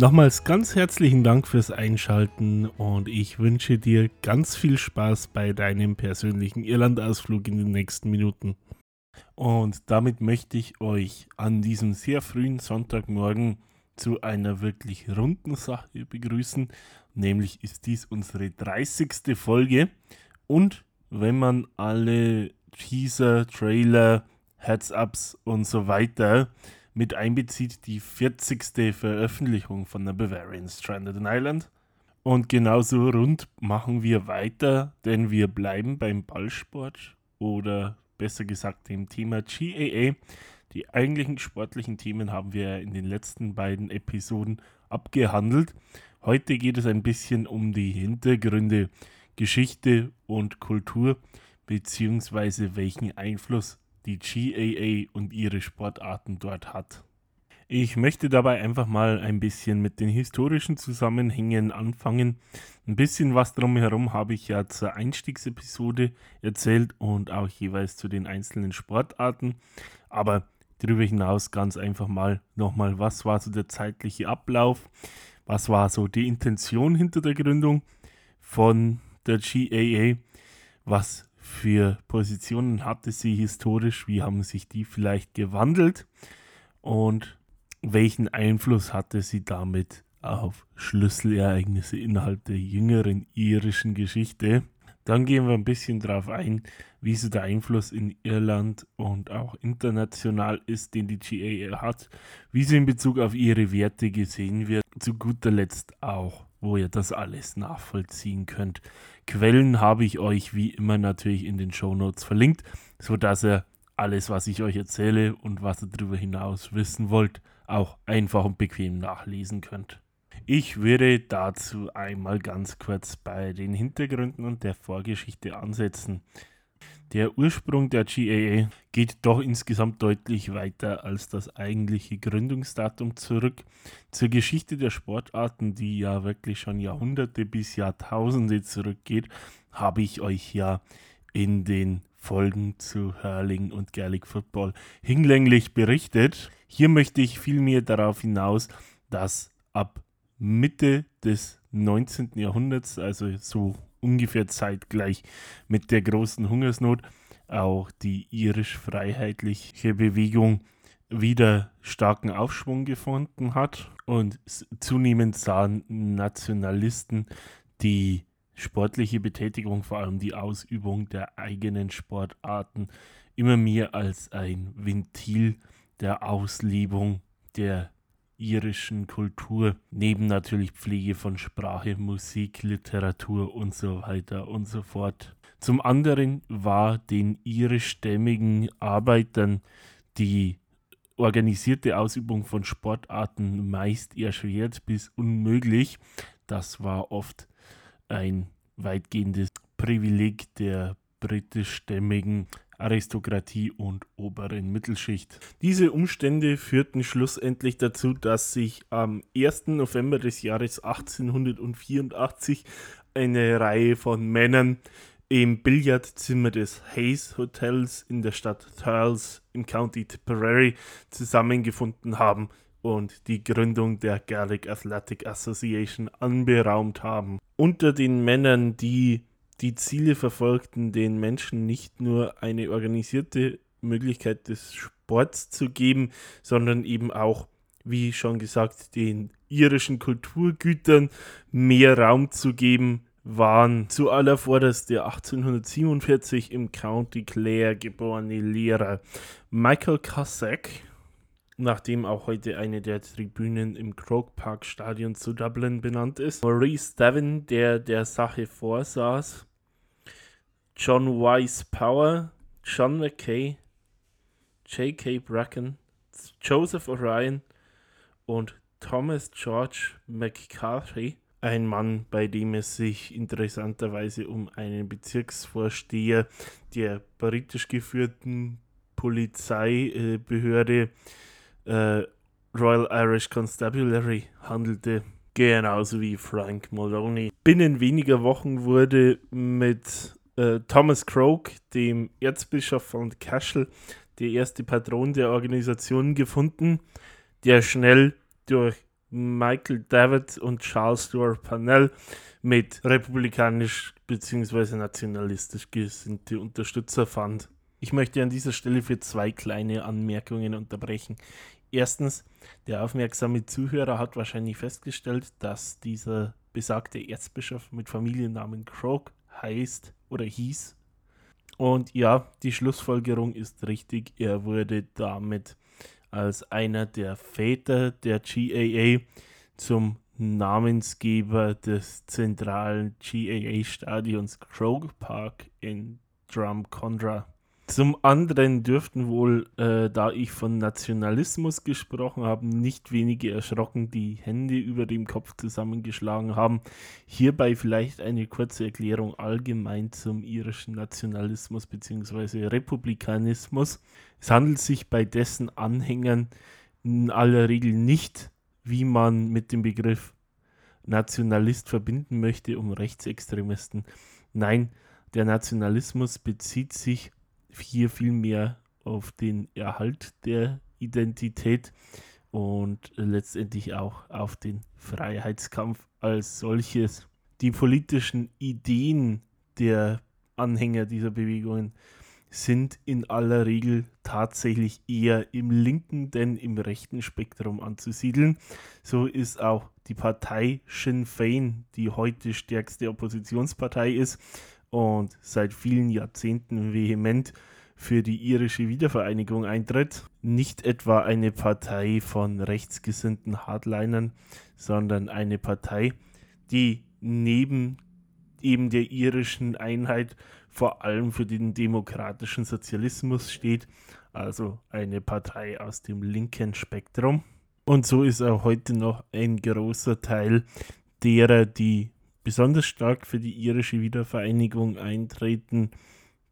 Nochmals ganz herzlichen Dank fürs Einschalten und ich wünsche dir ganz viel Spaß bei deinem persönlichen Irlandausflug in den nächsten Minuten. Und damit möchte ich euch an diesem sehr frühen Sonntagmorgen zu einer wirklich runden Sache begrüßen. Nämlich ist dies unsere 30. Folge. Und wenn man alle Teaser, Trailer, Heads-Ups und so weiter mit einbezieht, die 40. Veröffentlichung von der Bavarian Stranded in Island. Und genauso rund machen wir weiter, denn wir bleiben beim Ballsport oder besser gesagt dem Thema GAA. Die eigentlichen sportlichen Themen haben wir in den letzten beiden Episoden abgehandelt. Heute geht es ein bisschen um die Hintergründe, Geschichte und Kultur, beziehungsweise welchen Einfluss die GAA und ihre Sportarten dort hat. Ich möchte dabei einfach mal ein bisschen mit den historischen Zusammenhängen anfangen. Ein bisschen was drumherum habe ich ja zur Einstiegsepisode erzählt und auch jeweils zu den einzelnen Sportarten. Aber darüber hinaus ganz einfach mal nochmal, was war so der zeitliche Ablauf, was war so die Intention hinter der Gründung von der GAA, was für Positionen hatte sie historisch, wie haben sich die vielleicht gewandelt und welchen Einfluss hatte sie damit auf Schlüsselereignisse innerhalb der jüngeren irischen Geschichte. Dann gehen wir ein bisschen darauf ein, wie so der Einfluss in Irland und auch international ist, den die GAA hat, wie sie in Bezug auf ihre Werte gesehen wird. Zu guter Letzt auch, wo ihr das alles nachvollziehen könnt. Quellen habe ich euch wie immer natürlich in den Show Notes verlinkt, sodass ihr alles, was ich euch erzähle und was ihr darüber hinaus wissen wollt, auch einfach und bequem nachlesen könnt. Ich würde dazu einmal ganz kurz bei den Hintergründen und der Vorgeschichte ansetzen. Der Ursprung der GAA geht doch insgesamt deutlich weiter als das eigentliche Gründungsdatum zurück. Zur Geschichte der Sportarten, die ja wirklich schon Jahrhunderte bis Jahrtausende zurückgeht, habe ich euch ja in den Folgen zu Hurling und Gaelic Football hinlänglich berichtet. Hier möchte ich vielmehr darauf hinaus, dass ab Mitte des 19. Jahrhunderts, also so ungefähr zeitgleich mit der großen Hungersnot, auch die irisch-freiheitliche Bewegung wieder starken Aufschwung gefunden hat und zunehmend sahen Nationalisten die sportliche Betätigung, vor allem die Ausübung der eigenen Sportarten, immer mehr als ein Ventil der Auslebung der irischen Kultur, neben natürlich Pflege von Sprache, Musik, Literatur und so weiter und so fort. Zum anderen war den irischstämmigen Arbeitern die organisierte Ausübung von Sportarten meist erschwert bis unmöglich. Das war oft ein weitgehendes Privileg der britischstämmigen Aristokratie und oberen Mittelschicht. Diese Umstände führten schlussendlich dazu, dass sich am 1. November des Jahres 1884 eine Reihe von Männern im Billardzimmer des Hayes Hotels in der Stadt Thurles im County Tipperary zusammengefunden haben und die Gründung der Gaelic Athletic Association anberaumt haben. Unter den Männern, die die Ziele verfolgten, den Menschen nicht nur eine organisierte Möglichkeit des Sports zu geben, sondern eben auch, wie schon gesagt, den irischen Kulturgütern mehr Raum zu geben, waren zu aller Vorderst der 1847 im County Clare geborene Lehrer. Michael Cossack, nachdem auch heute eine der Tribünen im Croke Park Stadion zu Dublin benannt ist, Maurice Devon, der der Sache vorsaß, John Weiss Power, John McKay, J.K. Bracken, Joseph Orion und Thomas George McCarthy Ein Mann, bei dem es sich interessanterweise um einen Bezirksvorsteher der britisch geführten Polizeibehörde äh, Royal Irish Constabulary handelte. Genauso wie Frank Maloney. Binnen weniger Wochen wurde mit äh, Thomas Croke, dem Erzbischof von Cashel, der erste Patron der Organisation gefunden, der schnell durch Michael David und Charles Stuart Parnell mit republikanisch bzw. nationalistisch gesinnte Unterstützer fand. Ich möchte an dieser Stelle für zwei kleine Anmerkungen unterbrechen. Erstens, der aufmerksame Zuhörer hat wahrscheinlich festgestellt, dass dieser besagte Erzbischof mit Familiennamen Croak heißt oder hieß. Und ja, die Schlussfolgerung ist richtig. Er wurde damit als einer der Väter der GAA zum Namensgeber des zentralen GAA-Stadions Croke Park in Drumcondra. Zum anderen dürften wohl, äh, da ich von Nationalismus gesprochen habe, nicht wenige erschrocken die Hände über dem Kopf zusammengeschlagen haben. Hierbei vielleicht eine kurze Erklärung allgemein zum irischen Nationalismus bzw. Republikanismus. Es handelt sich bei dessen Anhängern in aller Regel nicht, wie man mit dem Begriff Nationalist verbinden möchte, um Rechtsextremisten. Nein, der Nationalismus bezieht sich hier vielmehr auf den Erhalt der Identität und letztendlich auch auf den Freiheitskampf als solches. Die politischen Ideen der Anhänger dieser Bewegungen sind in aller Regel tatsächlich eher im linken denn im rechten Spektrum anzusiedeln. So ist auch die Partei Sinn Fein, die heute stärkste Oppositionspartei ist, und seit vielen Jahrzehnten vehement für die irische Wiedervereinigung eintritt. Nicht etwa eine Partei von rechtsgesinnten Hardlinern, sondern eine Partei, die neben eben der irischen Einheit vor allem für den demokratischen Sozialismus steht, also eine Partei aus dem linken Spektrum. Und so ist auch heute noch ein großer Teil derer, die besonders stark für die irische Wiedervereinigung eintreten,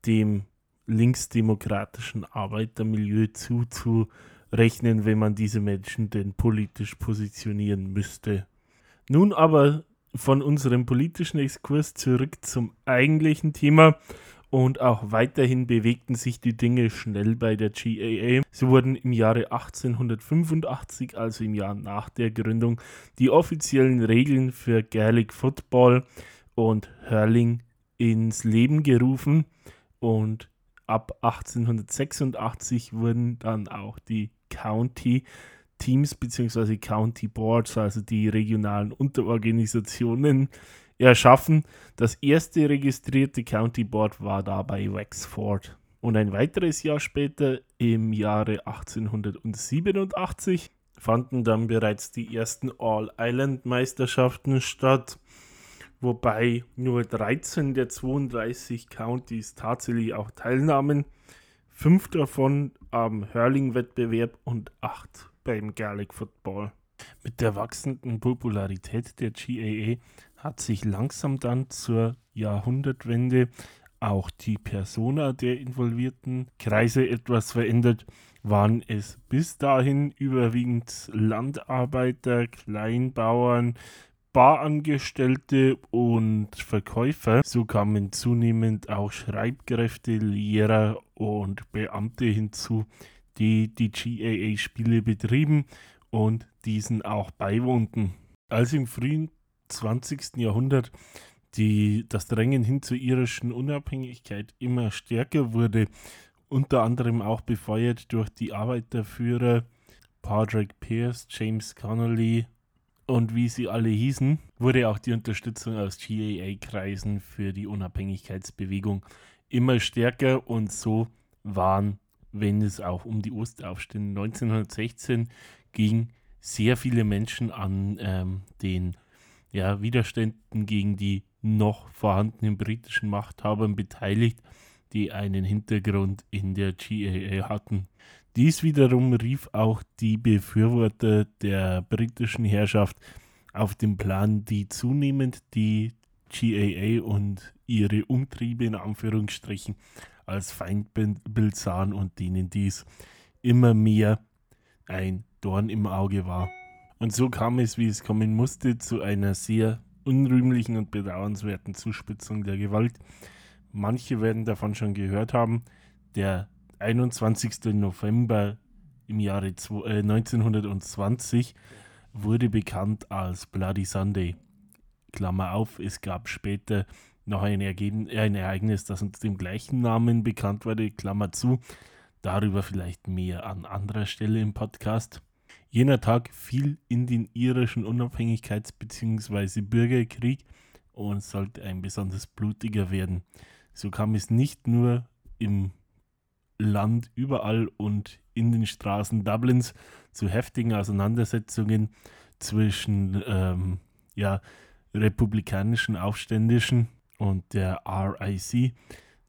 dem linksdemokratischen Arbeitermilieu zuzurechnen, wenn man diese Menschen denn politisch positionieren müsste. Nun aber von unserem politischen Exkurs zurück zum eigentlichen Thema. Und auch weiterhin bewegten sich die Dinge schnell bei der GAA. Sie wurden im Jahre 1885, also im Jahr nach der Gründung, die offiziellen Regeln für Gaelic Football und Hurling ins Leben gerufen. Und ab 1886 wurden dann auch die County Teams bzw. County Boards, also die regionalen Unterorganisationen, erschaffen. Das erste registrierte County Board war dabei Wexford. Und ein weiteres Jahr später, im Jahre 1887, fanden dann bereits die ersten All-Island-Meisterschaften statt, wobei nur 13 der 32 Countys tatsächlich auch teilnahmen, fünf davon am Hurling-Wettbewerb und acht beim Gaelic Football. Mit der wachsenden Popularität der GAA hat sich langsam dann zur Jahrhundertwende auch die Persona der involvierten Kreise etwas verändert. Waren es bis dahin überwiegend Landarbeiter, Kleinbauern, Barangestellte und Verkäufer. So kamen zunehmend auch Schreibkräfte, Lehrer und Beamte hinzu, die die GAA-Spiele betrieben und diesen auch beiwohnten. Als im frühen 20. Jahrhundert die, das Drängen hin zur irischen Unabhängigkeit immer stärker wurde, unter anderem auch befeuert durch die Arbeiterführer Padraig Pierce, James Connolly und wie sie alle hießen, wurde auch die Unterstützung aus GAA-Kreisen für die Unabhängigkeitsbewegung immer stärker und so waren wenn es auch um die Ostaufstände 1916 ging, sehr viele Menschen an ähm, den ja, Widerständen gegen die noch vorhandenen britischen Machthabern beteiligt, die einen Hintergrund in der GAA hatten. Dies wiederum rief auch die Befürworter der britischen Herrschaft auf dem Plan, die zunehmend die GAA und ihre Umtriebe in Anführungsstrichen als Feindbild sahen und denen dies immer mehr ein Dorn im Auge war. Und so kam es, wie es kommen musste, zu einer sehr unrühmlichen und bedauernswerten Zuspitzung der Gewalt. Manche werden davon schon gehört haben. Der 21. November im Jahre 1920 äh, wurde bekannt als Bloody Sunday. Klammer auf, es gab später noch ein, Ergeben, ein Ereignis, das unter dem gleichen Namen bekannt wurde, Klammer zu. Darüber vielleicht mehr an anderer Stelle im Podcast. Jener Tag fiel in den irischen Unabhängigkeits- bzw. Bürgerkrieg und sollte ein besonders blutiger werden. So kam es nicht nur im Land überall und in den Straßen Dublins zu heftigen Auseinandersetzungen zwischen ähm, ja, republikanischen Aufständischen und der RIC.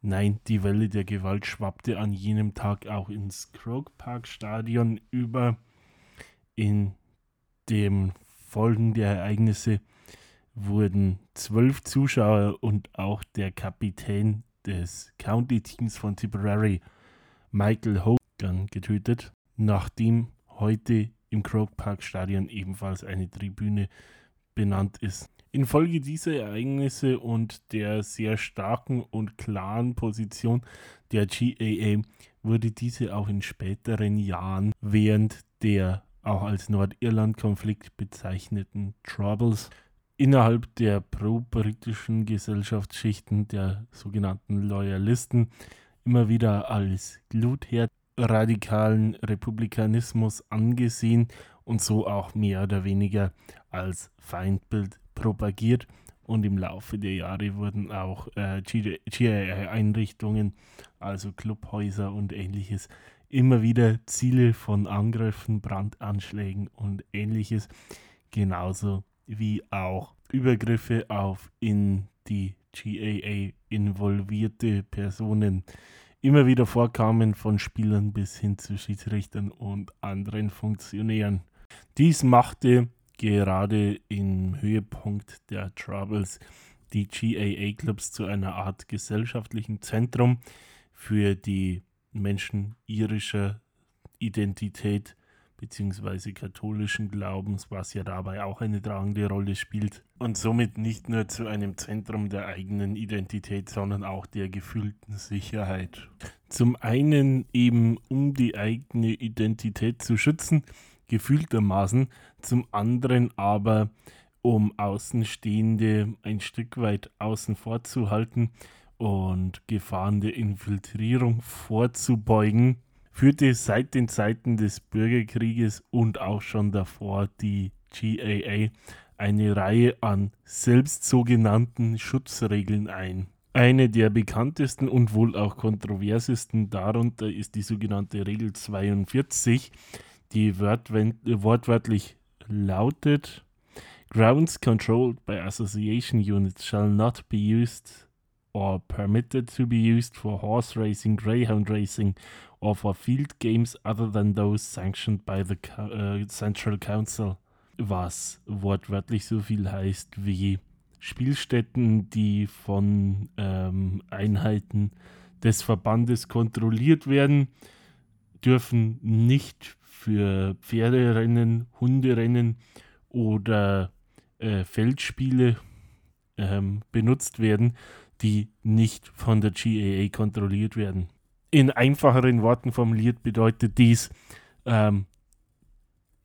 Nein, die Welle der Gewalt schwappte an jenem Tag auch ins Croke Park Stadion über. In dem Folgen der Ereignisse wurden zwölf Zuschauer und auch der Kapitän des County Teams von Tipperary, Michael Hogan, getötet, nachdem heute im Croke Park Stadion ebenfalls eine Tribüne benannt ist. Infolge dieser Ereignisse und der sehr starken und klaren Position der GAA wurde diese auch in späteren Jahren während der auch als Nordirland-Konflikt bezeichneten Troubles innerhalb der pro-britischen Gesellschaftsschichten der sogenannten Loyalisten immer wieder als Glutherd radikalen Republikanismus angesehen und so auch mehr oder weniger als Feindbild propagiert. Und im Laufe der Jahre wurden auch äh, GIA-Einrichtungen, also Clubhäuser und ähnliches, immer wieder Ziele von Angriffen, Brandanschlägen und ähnliches, genauso wie auch Übergriffe auf in die GAA involvierte Personen immer wieder vorkamen, von Spielern bis hin zu Schiedsrichtern und anderen Funktionären. Dies machte gerade im Höhepunkt der Troubles die GAA-Clubs zu einer Art gesellschaftlichen Zentrum für die Menschen irischer Identität bzw. katholischen Glaubens, was ja dabei auch eine tragende Rolle spielt und somit nicht nur zu einem Zentrum der eigenen Identität, sondern auch der gefühlten Sicherheit. Zum einen eben um die eigene Identität zu schützen, gefühltermaßen, zum anderen aber um Außenstehende ein Stück weit außen vor zu halten und Gefahren der Infiltrierung vorzubeugen, führte seit den Zeiten des Bürgerkrieges und auch schon davor die GAA eine Reihe an selbst sogenannten Schutzregeln ein. Eine der bekanntesten und wohl auch kontroversesten darunter ist die sogenannte Regel 42, die wortwörtlich lautet: Grounds controlled by association units shall not be used or permitted to be used for horse racing, greyhound racing, or for field games other than those sanctioned by the uh, Central Council. Was wortwörtlich so viel heißt wie Spielstätten, die von ähm, Einheiten des Verbandes kontrolliert werden, dürfen nicht für Pferderennen, Hunderennen oder äh, Feldspiele ähm, benutzt werden, die nicht von der GAA kontrolliert werden. In einfacheren Worten formuliert bedeutet dies, ähm,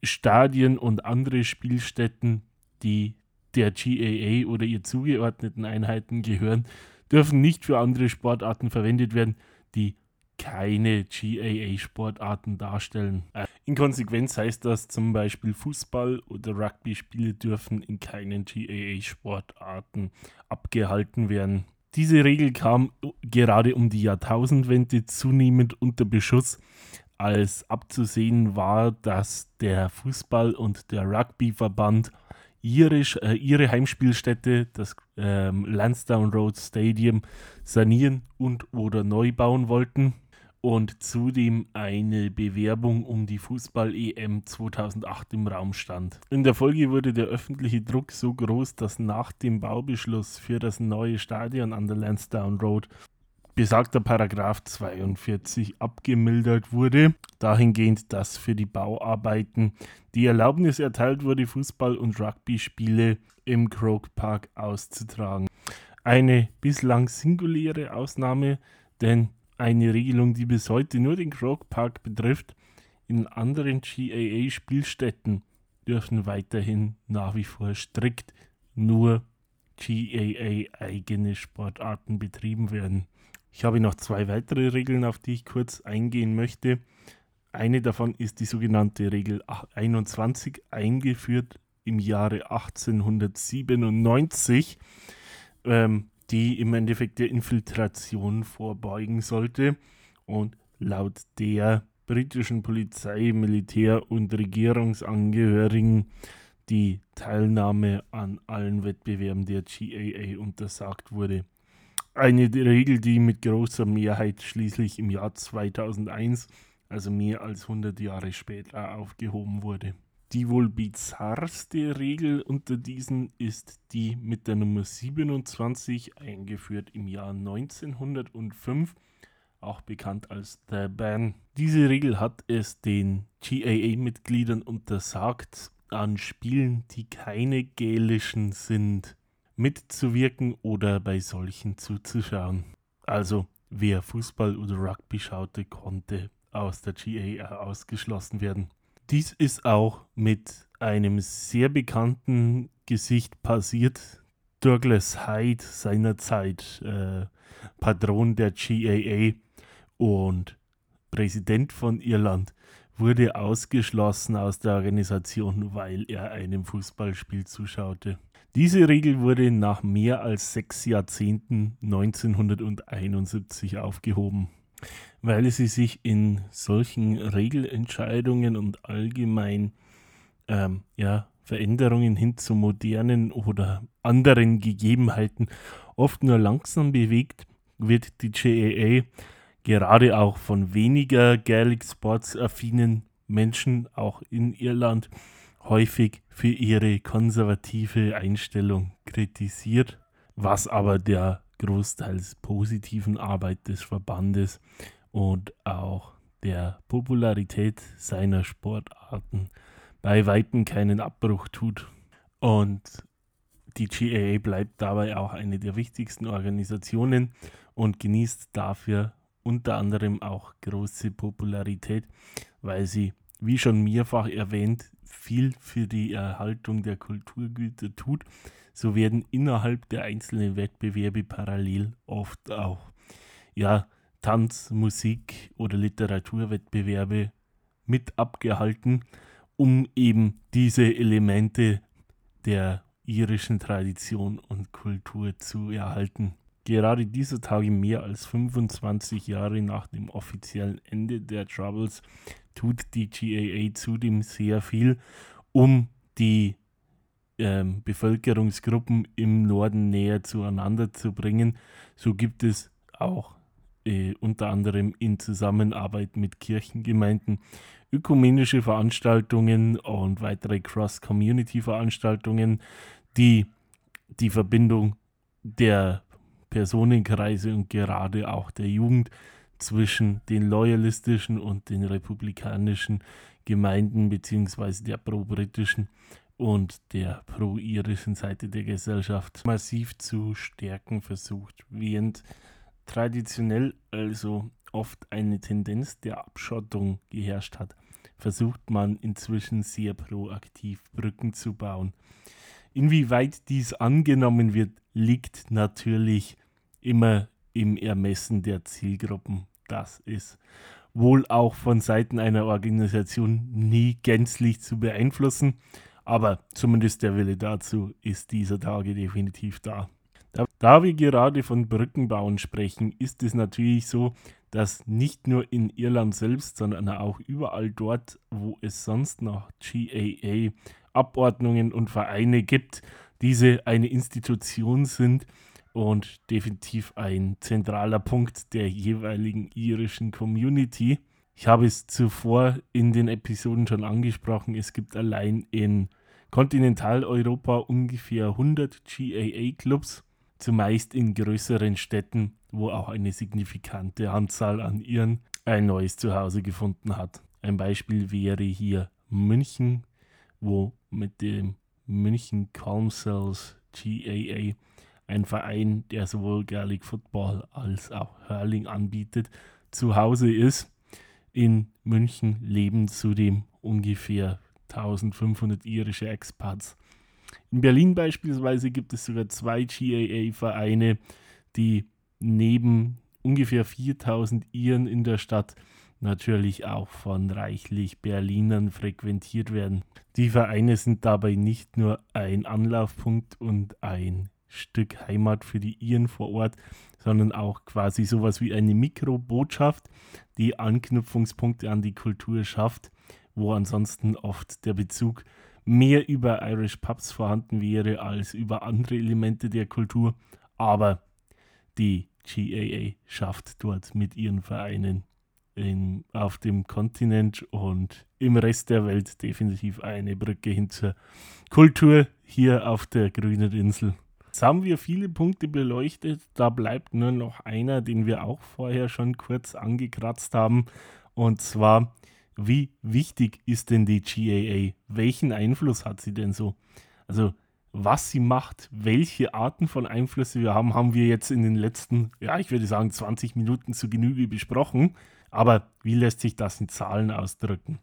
Stadien und andere Spielstätten, die der GAA oder ihr zugeordneten Einheiten gehören, dürfen nicht für andere Sportarten verwendet werden, die keine GAA-Sportarten darstellen. Äh, in Konsequenz heißt das zum Beispiel Fußball- oder Rugby-Spiele dürfen in keinen GAA-Sportarten abgehalten werden. Diese Regel kam gerade um die Jahrtausendwende zunehmend unter Beschuss, als abzusehen war, dass der Fußball- und der Rugbyverband ihre, äh, ihre Heimspielstätte, das ähm, Lansdowne Road Stadium, sanieren und oder neu bauen wollten und zudem eine Bewerbung um die Fußball-EM 2008 im Raum stand. In der Folge wurde der öffentliche Druck so groß, dass nach dem Baubeschluss für das neue Stadion an der Lansdowne Road besagter Paragraph 42 abgemildert wurde, dahingehend, dass für die Bauarbeiten die Erlaubnis erteilt wurde, Fußball- und Rugby-Spiele im Croke Park auszutragen. Eine bislang singuläre Ausnahme, denn eine Regelung, die bis heute nur den Croke Park betrifft. In anderen GAA-Spielstätten dürfen weiterhin nach wie vor strikt nur GAA-eigene Sportarten betrieben werden. Ich habe noch zwei weitere Regeln, auf die ich kurz eingehen möchte. Eine davon ist die sogenannte Regel 21, eingeführt im Jahre 1897. Ähm, die im Endeffekt der Infiltration vorbeugen sollte und laut der britischen Polizei, Militär und Regierungsangehörigen die Teilnahme an allen Wettbewerben der GAA untersagt wurde. Eine Regel, die mit großer Mehrheit schließlich im Jahr 2001, also mehr als 100 Jahre später, aufgehoben wurde. Die wohl bizarrste Regel unter diesen ist die mit der Nummer 27, eingeführt im Jahr 1905, auch bekannt als The Ban. Diese Regel hat es den GAA-Mitgliedern untersagt, an Spielen, die keine gälischen sind, mitzuwirken oder bei solchen zuzuschauen. Also wer Fußball oder Rugby schaute, konnte aus der GAA ausgeschlossen werden. Dies ist auch mit einem sehr bekannten Gesicht passiert. Douglas Hyde seinerzeit äh, Patron der GAA und Präsident von Irland, wurde ausgeschlossen aus der Organisation, weil er einem Fußballspiel zuschaute. Diese Regel wurde nach mehr als sechs Jahrzehnten 1971 aufgehoben weil sie sich in solchen Regelentscheidungen und allgemein ähm, ja, Veränderungen hin zu modernen oder anderen Gegebenheiten oft nur langsam bewegt, wird die JAA gerade auch von weniger Gaelic Sports affinen Menschen, auch in Irland, häufig für ihre konservative Einstellung kritisiert, was aber der großteils positiven Arbeit des Verbandes und auch der Popularität seiner Sportarten bei Weitem keinen Abbruch tut. Und die GAA bleibt dabei auch eine der wichtigsten Organisationen und genießt dafür unter anderem auch große Popularität, weil sie, wie schon mehrfach erwähnt, viel für die Erhaltung der Kulturgüter tut. So werden innerhalb der einzelnen Wettbewerbe parallel oft auch ja, Tanz-, Musik- oder Literaturwettbewerbe mit abgehalten, um eben diese Elemente der irischen Tradition und Kultur zu erhalten. Gerade dieser Tage, mehr als 25 Jahre nach dem offiziellen Ende der Troubles, tut die GAA zudem sehr viel, um die ähm, Bevölkerungsgruppen im Norden näher zueinander zu bringen. So gibt es auch äh, unter anderem in Zusammenarbeit mit Kirchengemeinden ökumenische Veranstaltungen und weitere Cross-Community-Veranstaltungen, die die Verbindung der Personenkreise und gerade auch der Jugend zwischen den loyalistischen und den republikanischen Gemeinden beziehungsweise der pro-britischen und der pro-irischen Seite der Gesellschaft massiv zu stärken versucht, während traditionell also oft eine Tendenz der Abschottung geherrscht hat, versucht man inzwischen sehr proaktiv Brücken zu bauen. Inwieweit dies angenommen wird, liegt natürlich immer im Ermessen der Zielgruppen. Das ist wohl auch von Seiten einer Organisation nie gänzlich zu beeinflussen, aber zumindest der Wille dazu ist dieser Tage definitiv da. Da, wir gerade von Brückenbauen sprechen, ist es natürlich so, dass nicht nur in Irland selbst, sondern auch überall dort, wo es sonst noch GAA Abordnungen und Vereine gibt, diese eine Institution sind und definitiv ein zentraler Punkt der jeweiligen irischen Community. Ich habe es zuvor in den Episoden schon angesprochen, es gibt allein in Kontinentaleuropa ungefähr 100 GAA-Clubs, zumeist in größeren Städten, wo auch eine signifikante Anzahl an Iren ein neues Zuhause gefunden hat. Ein Beispiel wäre hier München, wo mit dem München Calm Cells GAA ein Verein, der sowohl Gaelic Football als auch Hurling anbietet, zu Hause ist. In München leben zudem ungefähr 1500 irische Expats. In Berlin beispielsweise gibt es sogar zwei GAA-Vereine, die neben ungefähr 4000 Iren in der Stadt natürlich auch von reichlich Berlinern frequentiert werden. Die Vereine sind dabei nicht nur ein Anlaufpunkt und ein Stück Heimat für die Iren vor Ort, sondern auch quasi sowas wie eine Mikrobotschaft, die Anknüpfungspunkte an die Kultur schafft, wo ansonsten oft der Bezug mehr über Irish Pubs vorhanden wäre als über andere Elemente der Kultur. Aber die GAA schafft dort mit ihren Vereinen in, auf dem Kontinent und im Rest der Welt definitiv eine Brücke hin zur Kultur hier auf der grünen Insel. Jetzt haben wir viele Punkte beleuchtet. Da bleibt nur noch einer, den wir auch vorher schon kurz angekratzt haben. Und zwar, wie wichtig ist denn die GAA? Welchen Einfluss hat sie denn so? Also, was sie macht, welche Arten von Einflüsse wir haben, haben wir jetzt in den letzten, ja, ich würde sagen, 20 Minuten zu Genüge besprochen. Aber wie lässt sich das in Zahlen ausdrücken?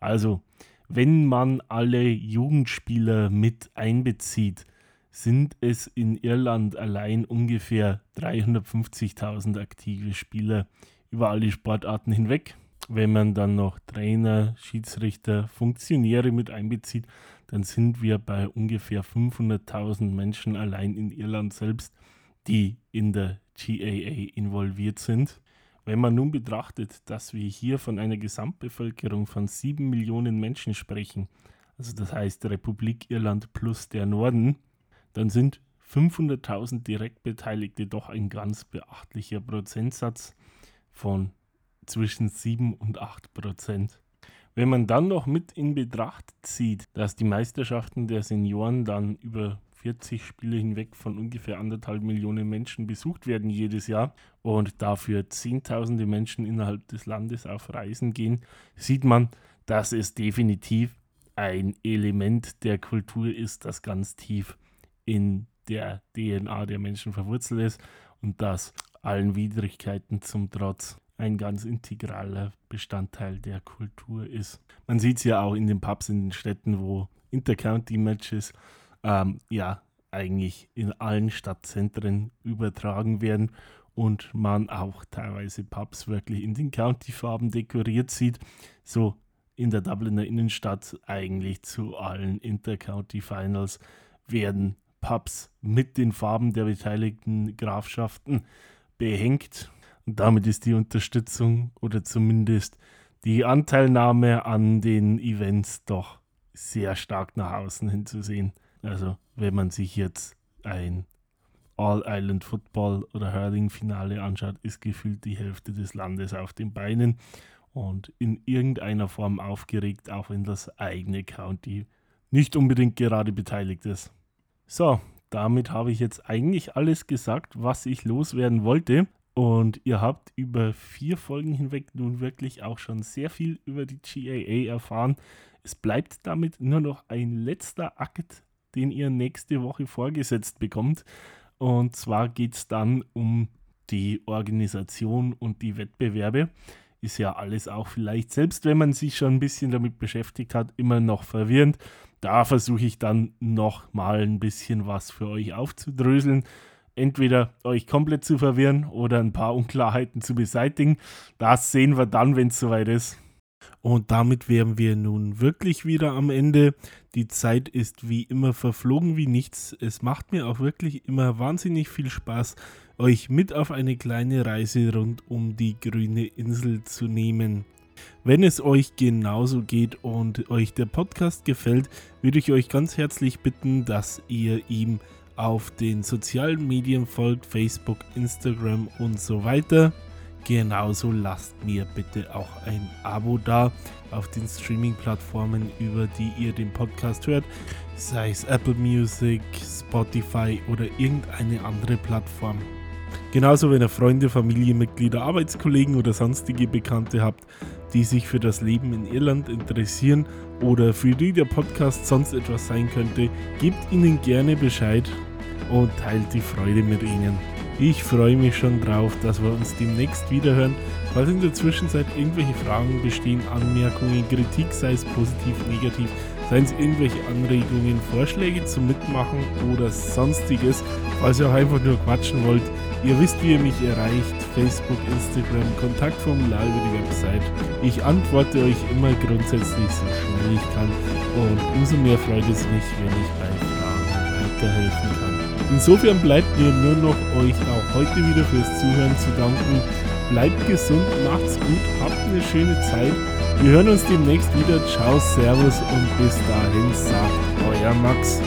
Also, wenn man alle Jugendspieler mit einbezieht, sind es in Irland allein ungefähr 350.000 aktive Spieler über alle Sportarten hinweg. Wenn man dann noch Trainer, Schiedsrichter, Funktionäre mit einbezieht, dann sind wir bei ungefähr 500.000 Menschen allein in Irland selbst, die in der GAA involviert sind. Wenn man nun betrachtet, dass wir hier von einer Gesamtbevölkerung von 7 Millionen Menschen sprechen, also das heißt Republik Irland plus der Norden, dann sind 500.000 Direktbeteiligte doch ein ganz beachtlicher Prozentsatz von zwischen 7 und 8 Prozent. Wenn man dann noch mit in Betracht zieht, dass die Meisterschaften der Senioren dann über 40 Spiele hinweg von ungefähr anderthalb Millionen Menschen besucht werden jedes Jahr und dafür Zehntausende Menschen innerhalb des Landes auf Reisen gehen, sieht man, dass es definitiv ein Element der Kultur ist, das ganz tief in der DNA der Menschen verwurzelt ist und das allen Widrigkeiten zum Trotz ein ganz integraler Bestandteil der Kultur ist. Man sieht es ja auch in den Pubs in den Städten, wo Intercounty-Matches ähm, ja eigentlich in allen Stadtzentren übertragen werden und man auch teilweise Pubs wirklich in den County-Farben dekoriert sieht. So in der Dubliner Innenstadt eigentlich zu allen Intercounty Finals werden Pubs mit den Farben der beteiligten Grafschaften behängt. Und damit ist die Unterstützung oder zumindest die Anteilnahme an den Events doch sehr stark nach außen hinzusehen. Also wenn man sich jetzt ein All-Island Football oder Hurling-Finale anschaut, ist gefühlt die Hälfte des Landes auf den Beinen und in irgendeiner Form aufgeregt, auch wenn das eigene County nicht unbedingt gerade beteiligt ist. So, damit habe ich jetzt eigentlich alles gesagt, was ich loswerden wollte. Und ihr habt über vier Folgen hinweg nun wirklich auch schon sehr viel über die GAA erfahren. Es bleibt damit nur noch ein letzter Akt, den ihr nächste Woche vorgesetzt bekommt. Und zwar geht es dann um die Organisation und die Wettbewerbe. Ist ja alles auch vielleicht, selbst wenn man sich schon ein bisschen damit beschäftigt hat, immer noch verwirrend. Da versuche ich dann noch mal ein bisschen was für euch aufzudröseln. Entweder euch komplett zu verwirren oder ein paar Unklarheiten zu beseitigen. Das sehen wir dann, wenn es soweit ist. Und damit wären wir nun wirklich wieder am Ende. Die Zeit ist wie immer verflogen wie nichts. Es macht mir auch wirklich immer wahnsinnig viel Spaß, euch mit auf eine kleine Reise rund um die grüne Insel zu nehmen. Wenn es euch genauso geht und euch der Podcast gefällt, würde ich euch ganz herzlich bitten, dass ihr ihm auf den sozialen Medien folgt, Facebook, Instagram und so weiter. Genauso lasst mir bitte auch ein Abo da auf den Streaming-Plattformen, über die ihr den Podcast hört, sei es Apple Music, Spotify oder irgendeine andere Plattform. Genauso, wenn ihr Freunde, Familienmitglieder, Arbeitskollegen oder sonstige Bekannte habt, die sich für das Leben in Irland interessieren oder für die der Podcast sonst etwas sein könnte, gebt ihnen gerne Bescheid und teilt die Freude mit ihnen. Ich freue mich schon drauf, dass wir uns demnächst wiederhören. Falls in der Zwischenzeit irgendwelche Fragen bestehen, Anmerkungen, Kritik, sei es positiv, negativ, seien es irgendwelche Anregungen, Vorschläge zum Mitmachen oder sonstiges, falls ihr auch einfach nur quatschen wollt, ihr wisst, wie ihr mich erreicht, Facebook, Instagram, Kontaktformular über die Website. Ich antworte euch immer grundsätzlich so schnell ich kann und umso mehr freut es mich, wenn ich bei Fragen weiterhelfen kann. Insofern bleibt mir nur noch euch auch heute wieder fürs Zuhören zu danken. Bleibt gesund, macht's gut, habt eine schöne Zeit. Wir hören uns demnächst wieder. Ciao, Servus und bis dahin sagt euer Max.